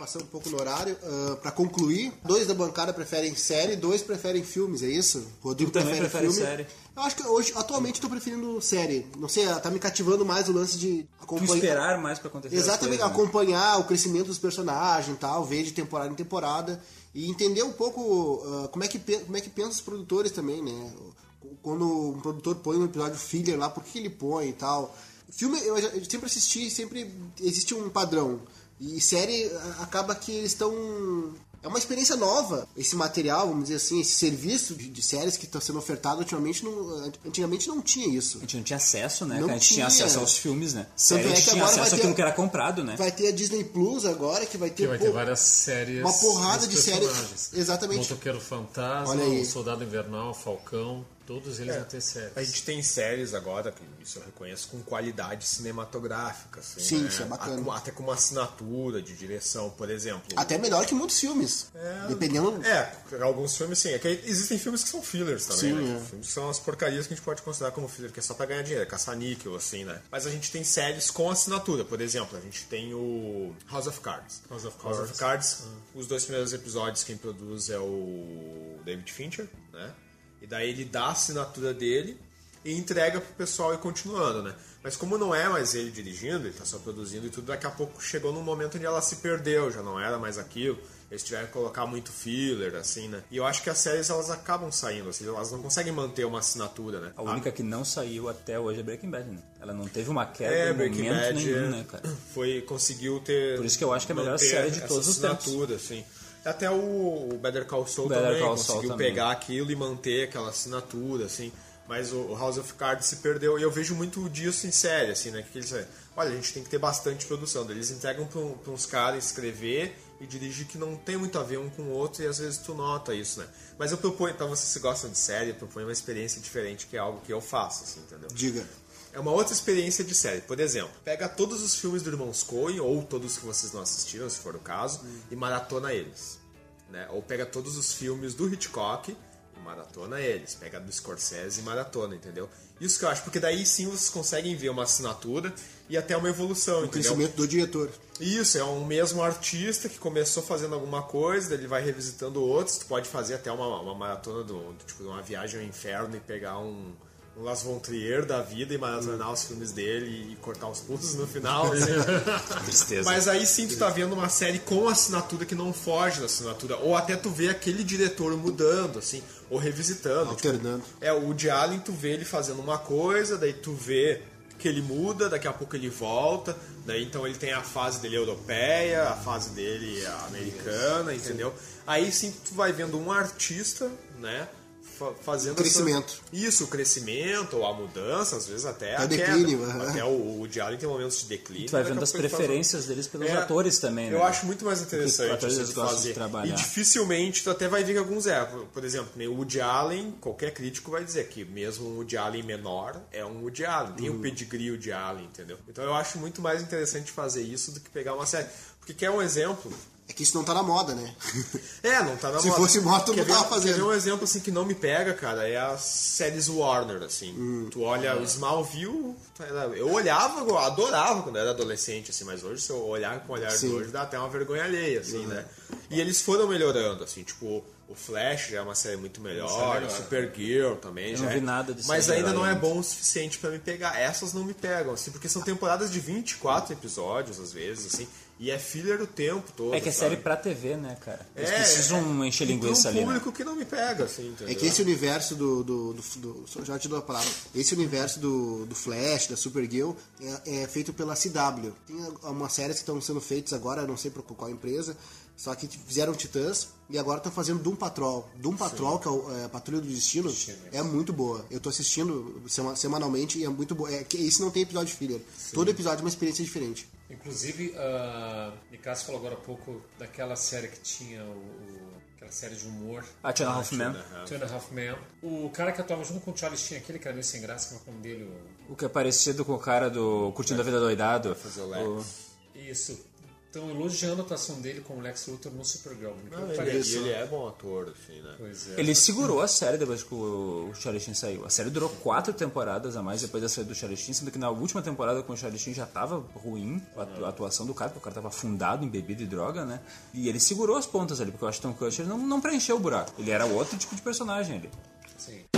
passando um pouco no horário, uh, para concluir, dois da bancada preferem série, dois preferem filmes, é isso? Rodrigo também prefere, prefere série. Eu acho que hoje, atualmente, estou preferindo série. Não sei, tá me cativando mais o lance de acompanhar. esperar mais para acontecer. Exatamente, coisas, né? acompanhar o crescimento dos personagens tal, ver de temporada em temporada e entender um pouco uh, como, é que, como é que pensam os produtores também, né? Quando um produtor põe um episódio filler lá, por que ele põe e tal. Filme, eu, eu sempre assisti, sempre existe um padrão. E série acaba que eles estão é uma experiência nova esse material, vamos dizer assim, esse serviço de, de séries que está sendo ofertado ultimamente. Não, antigamente não tinha isso. A gente não tinha acesso, né? Não a gente tinha. tinha acesso aos filmes, né? Série, é que tinha acesso àquilo que era comprado, né? Vai ter a Disney Plus agora, que vai ter. Que vai pô, ter várias séries. Uma porrada de séries. Exatamente. Motoqueiro Fantasma, o Soldado Invernal, Falcão. Todos eles é, vão ter séries. A gente tem séries agora, que isso eu reconheço, com qualidade cinematográfica. Assim, Sim, né? isso é bacana. Até com uma assinatura de direção, por exemplo. Até melhor que muitos filmes. É, dependendo. É, alguns filmes sim. É que existem filmes que são fillers também, sim, né? É. Filmes que são as porcarias que a gente pode considerar como filler, que é só pra ganhar dinheiro, é caça-níquel, assim, né? Mas a gente tem séries com assinatura. Por exemplo, a gente tem o House of Cards. House of Cards. House of Cards. Os dois primeiros episódios, quem produz é o David Fincher, né? E daí ele dá a assinatura dele e entrega pro pessoal e continuando, né? Mas como não é mais ele dirigindo, ele tá só produzindo e tudo, daqui a pouco chegou num momento onde ela se perdeu, já não era mais aquilo. Eles tiveram que colocar muito filler, assim, né? E eu acho que as séries elas acabam saindo, assim, elas não conseguem manter uma assinatura, né? A única que não saiu até hoje é Breaking Bad, né? Ela não teve uma queda é, em Breaking momento Bad, nenhum, é, né, cara? Foi, conseguiu ter... Por isso que eu acho que é a melhor série de todos os tempos. assinatura, assim. Até o Better Call Saul Better também Call conseguiu Saul pegar também. aquilo e manter aquela assinatura, assim. Mas o House of Cards se perdeu e eu vejo muito disso em série, assim, né? Que eles, olha, a gente tem que ter bastante produção. Eles entregam para uns caras escrever e dirigir que não tem muito a ver um com o outro e às vezes tu nota isso, né? Mas eu proponho, então vocês se gostam de série, eu proponho uma experiência diferente que é algo que eu faço, assim, entendeu? Diga. É uma outra experiência de série. Por exemplo, pega todos os filmes do Irmãos Coen, ou todos que vocês não assistiram, se for o caso, hum. e maratona eles. Né? Ou pega todos os filmes do Hitchcock e maratona eles. Pega do Scorsese e maratona, entendeu? Isso que eu acho, porque daí sim vocês conseguem ver uma assinatura e até uma evolução, o entendeu? crescimento do diretor. Isso, é um mesmo artista que começou fazendo alguma coisa, ele vai revisitando outros, tu pode fazer até uma, uma maratona do, tipo, uma viagem ao inferno e pegar um um Las Von Trier da vida e maratonar os filmes dele e cortar os pulsos no final. Assim. Tristeza. Mas aí sim tu tá vendo uma série com assinatura que não foge da assinatura. Ou até tu vê aquele diretor mudando, assim, ou revisitando. Tipo, Alternando. Tipo, é, o Woody Allen tu vê ele fazendo uma coisa, daí tu vê que ele muda, daqui a pouco ele volta, daí então ele tem a fase dele europeia, a fase dele americana, entendeu? Aí sim tu vai vendo um artista, né? Fazendo o crescimento. Essa, isso, o crescimento, ou a mudança, às vezes até a, a declínio. Uhum. Até o, o Diário tem momentos de declínio. Tu vai vendo as preferências deles pelos é, atores também, né? Eu acho muito mais interessante isso de fazer. De e dificilmente tu até vai ver que alguns é. Por exemplo, o Woody Allen, qualquer crítico vai dizer que mesmo um Woody Allen menor é um Woody Allen. Tem o uhum. um pedigree Woody Allen, entendeu? Então eu acho muito mais interessante fazer isso do que pegar uma série. Porque quer um exemplo? É que isso não tá na moda, né? É, não tá na Se moda. Se fosse moda, tu não tava fazendo. Quer ver um exemplo assim que não me pega, cara? É as séries Warner, assim. Hum. Tu olha o Smallville, eu olhava, eu adorava quando eu era adolescente, assim, mas hoje se eu olhar com o olhar Sim. de hoje dá até uma vergonha alheia, assim, uhum. né? E eles foram melhorando, assim, tipo, o Flash já é uma série muito melhor, é melhor. Supergirl também eu já. Não vi é. nada disso. Mas ainda não é bom o suficiente para me pegar. Essas não me pegam, assim, porque são temporadas de 24 episódios, às vezes, assim. E é filler o tempo todo. É que é sabe? série pra TV, né, cara? Eles é, precisam é, encher linguiça ali. É um público né? que não me pega, assim, entendeu? É que esse universo do. do, do, do já te dou a palavra. Esse universo do, do Flash, da Supergirl, é, é feito pela CW. Tem umas séries que estão sendo feitas agora, não sei por qual empresa, só que fizeram Titãs e agora estão fazendo Doom Patrol. Doom Patrol, Sim. que é, o, é a Patrulha do Destino, é muito boa. Eu tô assistindo semanalmente e é muito boa. É, esse não tem episódio filler. Sim. Todo episódio é uma experiência diferente. Inclusive, a Nicasso falou agora há pouco daquela série que tinha o, o aquela série de humor. Ah, Two and a Half Men. Two and a Half Men. O cara que atuava junto com o Charles tinha aquele que era meio sem graça, que é o nome dele. O... o que é parecido com o cara do Curtindo é. a Vida Doidado. Fazer o, o... Isso. Estão elogiando a atuação dele como Lex Luthor no Supergirl. Não, ele, ele, é bom ator, assim, né? É. Ele segurou a série depois que o Charlie Sheen saiu. A série durou quatro temporadas a mais depois da saída do Charlie Sheen, sendo que na última temporada com o Charlie Sheen já tava ruim a atuação do cara, porque o cara tava afundado em bebida e droga, né? E ele segurou as pontas ali, porque o Ashton Kutcher não, não preencheu o buraco. Ele era outro tipo de personagem ali. Sim.